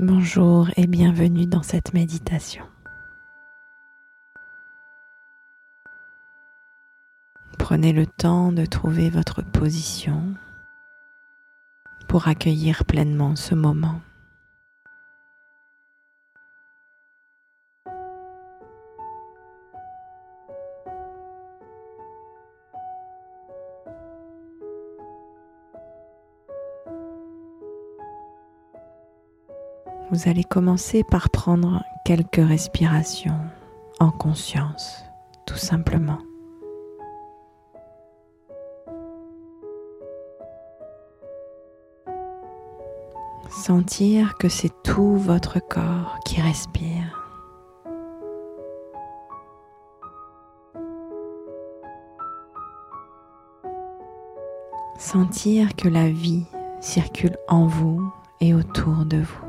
Bonjour et bienvenue dans cette méditation. Prenez le temps de trouver votre position pour accueillir pleinement ce moment. Vous allez commencer par prendre quelques respirations en conscience, tout simplement. Sentir que c'est tout votre corps qui respire. Sentir que la vie circule en vous et autour de vous.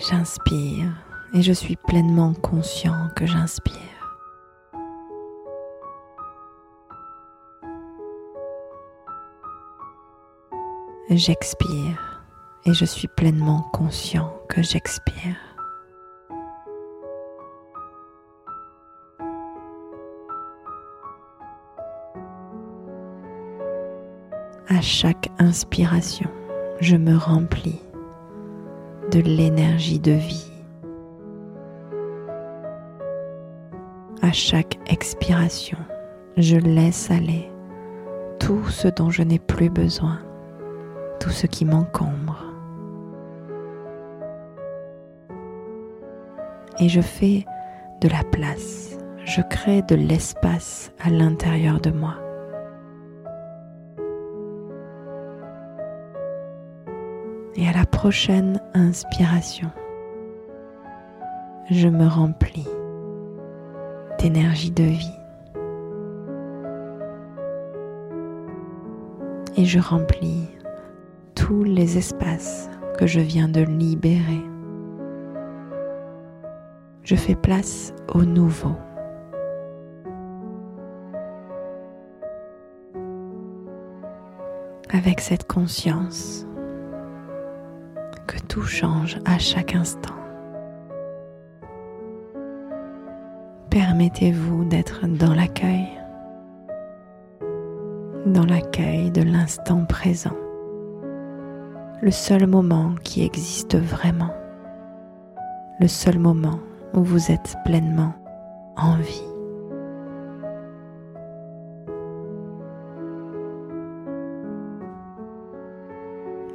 J'inspire et je suis pleinement conscient que j'inspire. J'expire et je suis pleinement conscient que j'expire. À chaque inspiration, je me remplis de l'énergie de vie. À chaque expiration, je laisse aller tout ce dont je n'ai plus besoin, tout ce qui m'encombre. Et je fais de la place, je crée de l'espace à l'intérieur de moi. Prochaine inspiration, je me remplis d'énergie de vie et je remplis tous les espaces que je viens de libérer. Je fais place au nouveau. Avec cette conscience que tout change à chaque instant. Permettez-vous d'être dans l'accueil, dans l'accueil de l'instant présent, le seul moment qui existe vraiment, le seul moment où vous êtes pleinement en vie.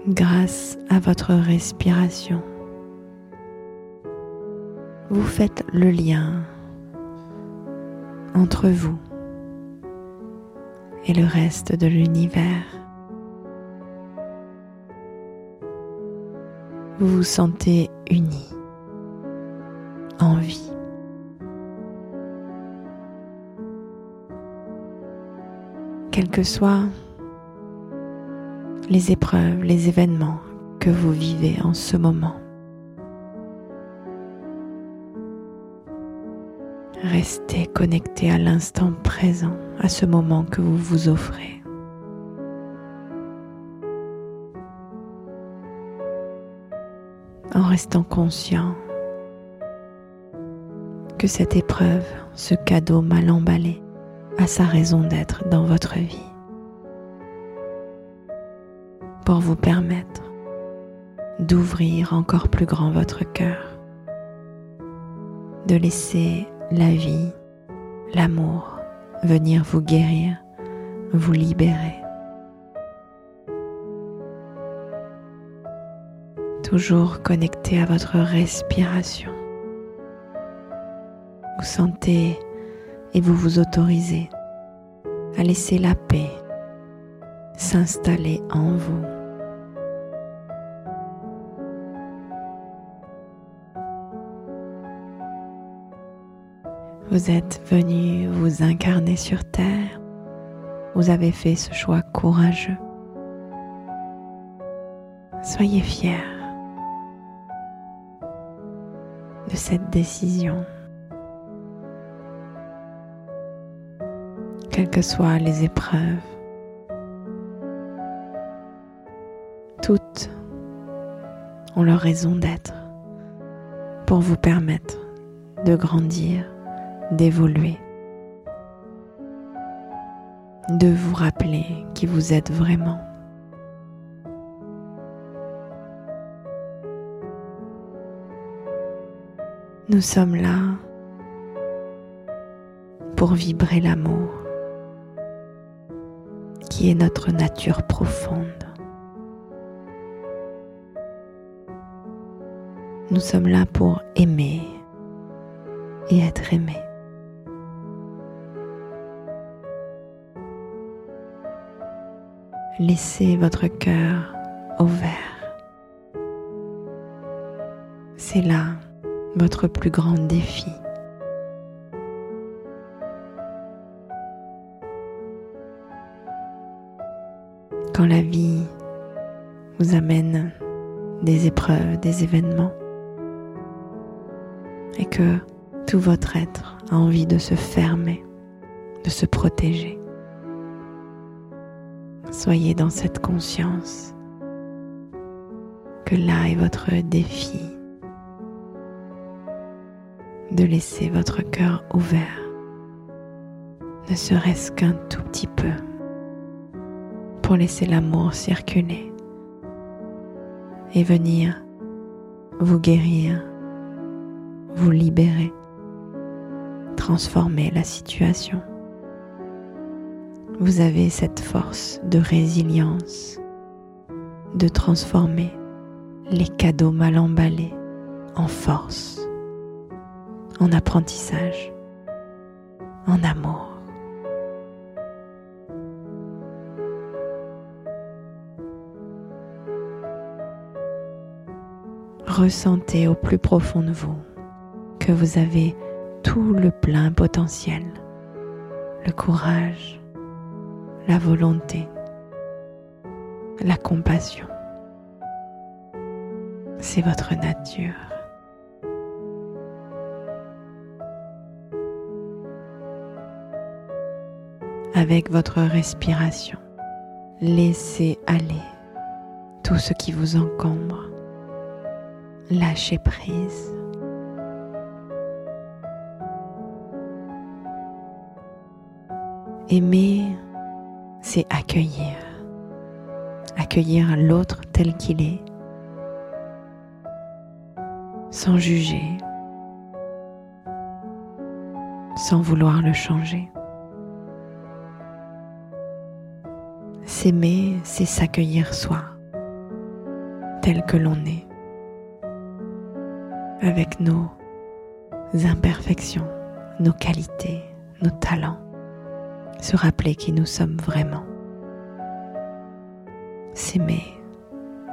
Grâce à votre respiration. Vous faites le lien entre vous et le reste de l'univers. Vous vous sentez uni, en vie. Quel que soit les épreuves, les événements que vous vivez en ce moment. Restez connecté à l'instant présent, à ce moment que vous vous offrez. En restant conscient que cette épreuve, ce cadeau mal emballé, a sa raison d'être dans votre vie pour vous permettre d'ouvrir encore plus grand votre cœur, de laisser la vie, l'amour venir vous guérir, vous libérer. Toujours connecté à votre respiration. Vous sentez et vous vous autorisez à laisser la paix s'installer en vous. Vous êtes venu vous incarner sur Terre. Vous avez fait ce choix courageux. Soyez fiers de cette décision. Quelles que soient les épreuves, Toutes ont leur raison d'être pour vous permettre de grandir, d'évoluer, de vous rappeler qui vous êtes vraiment. Nous sommes là pour vibrer l'amour qui est notre nature profonde. Nous sommes là pour aimer et être aimé. Laissez votre cœur ouvert. C'est là votre plus grand défi. Quand la vie vous amène des épreuves, des événements, et que tout votre être a envie de se fermer, de se protéger. Soyez dans cette conscience que là est votre défi de laisser votre cœur ouvert, ne serait-ce qu'un tout petit peu, pour laisser l'amour circuler et venir vous guérir, vous libérer, transformer la situation. Vous avez cette force de résilience de transformer les cadeaux mal emballés en force en apprentissage, en amour. Ressentez au plus profond de vous que vous avez tout le plein potentiel, le courage, la volonté, la compassion. C'est votre nature. avec votre respiration. Laissez aller tout ce qui vous encombre. Lâchez prise. Aimer, c'est accueillir. Accueillir l'autre tel qu'il est, sans juger, sans vouloir le changer. S'aimer, c'est s'accueillir soi, tel que l'on est, avec nos imperfections, nos qualités, nos talents, se rappeler qui nous sommes vraiment. S'aimer,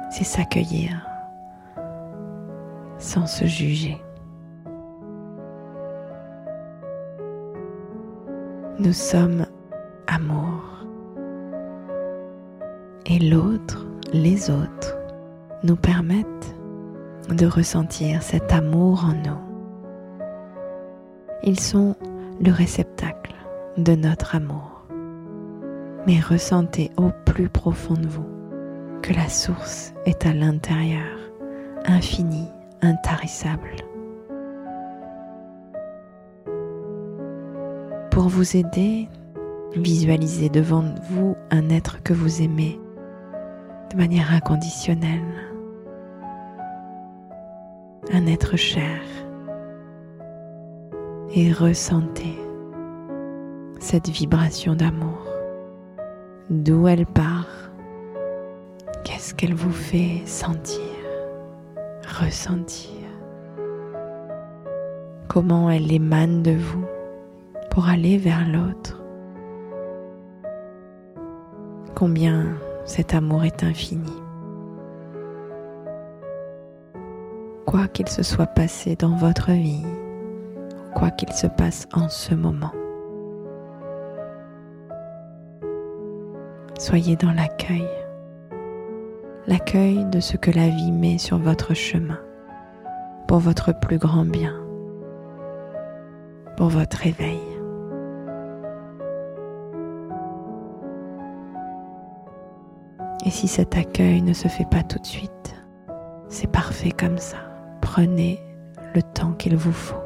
c'est s'accueillir sans se juger. Nous sommes amour et l'autre, les autres, nous permettent de ressentir cet amour en nous. Ils sont le réceptacle de notre amour. Mais ressentez au plus profond de vous que la source est à l'intérieur, infinie, intarissable. Pour vous aider, visualisez devant vous un être que vous aimez de manière inconditionnelle. Un être cher. Et ressentez cette vibration d'amour. D'où elle part Qu'est-ce qu'elle vous fait sentir Ressentir? Comment elle émane de vous pour aller vers l'autre? Combien cet amour est infini. Quoi qu'il se soit passé dans votre vie, quoi qu'il se passe en ce moment, soyez dans l'accueil, l'accueil de ce que la vie met sur votre chemin pour votre plus grand bien, pour votre éveil. Et si cet accueil ne se fait pas tout de suite, c'est parfait comme ça. Prenez le temps qu'il vous faut.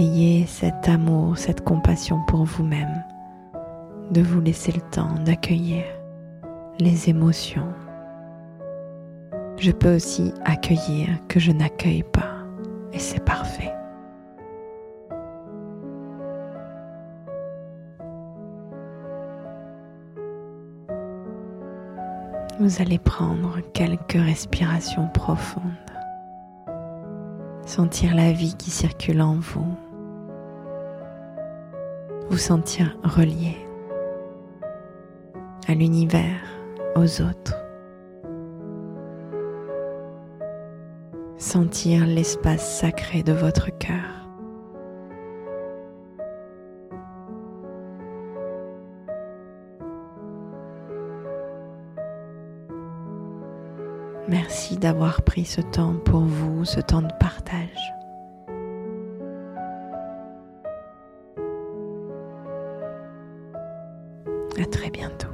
Ayez cet amour, cette compassion pour vous-même, de vous laisser le temps d'accueillir les émotions. Je peux aussi accueillir que je n'accueille pas et c'est parfait. Vous allez prendre quelques respirations profondes, sentir la vie qui circule en vous, vous sentir relié à l'univers, aux autres. Sentir l'espace sacré de votre cœur. Merci d'avoir pris ce temps pour vous, ce temps de partage. Très bientôt.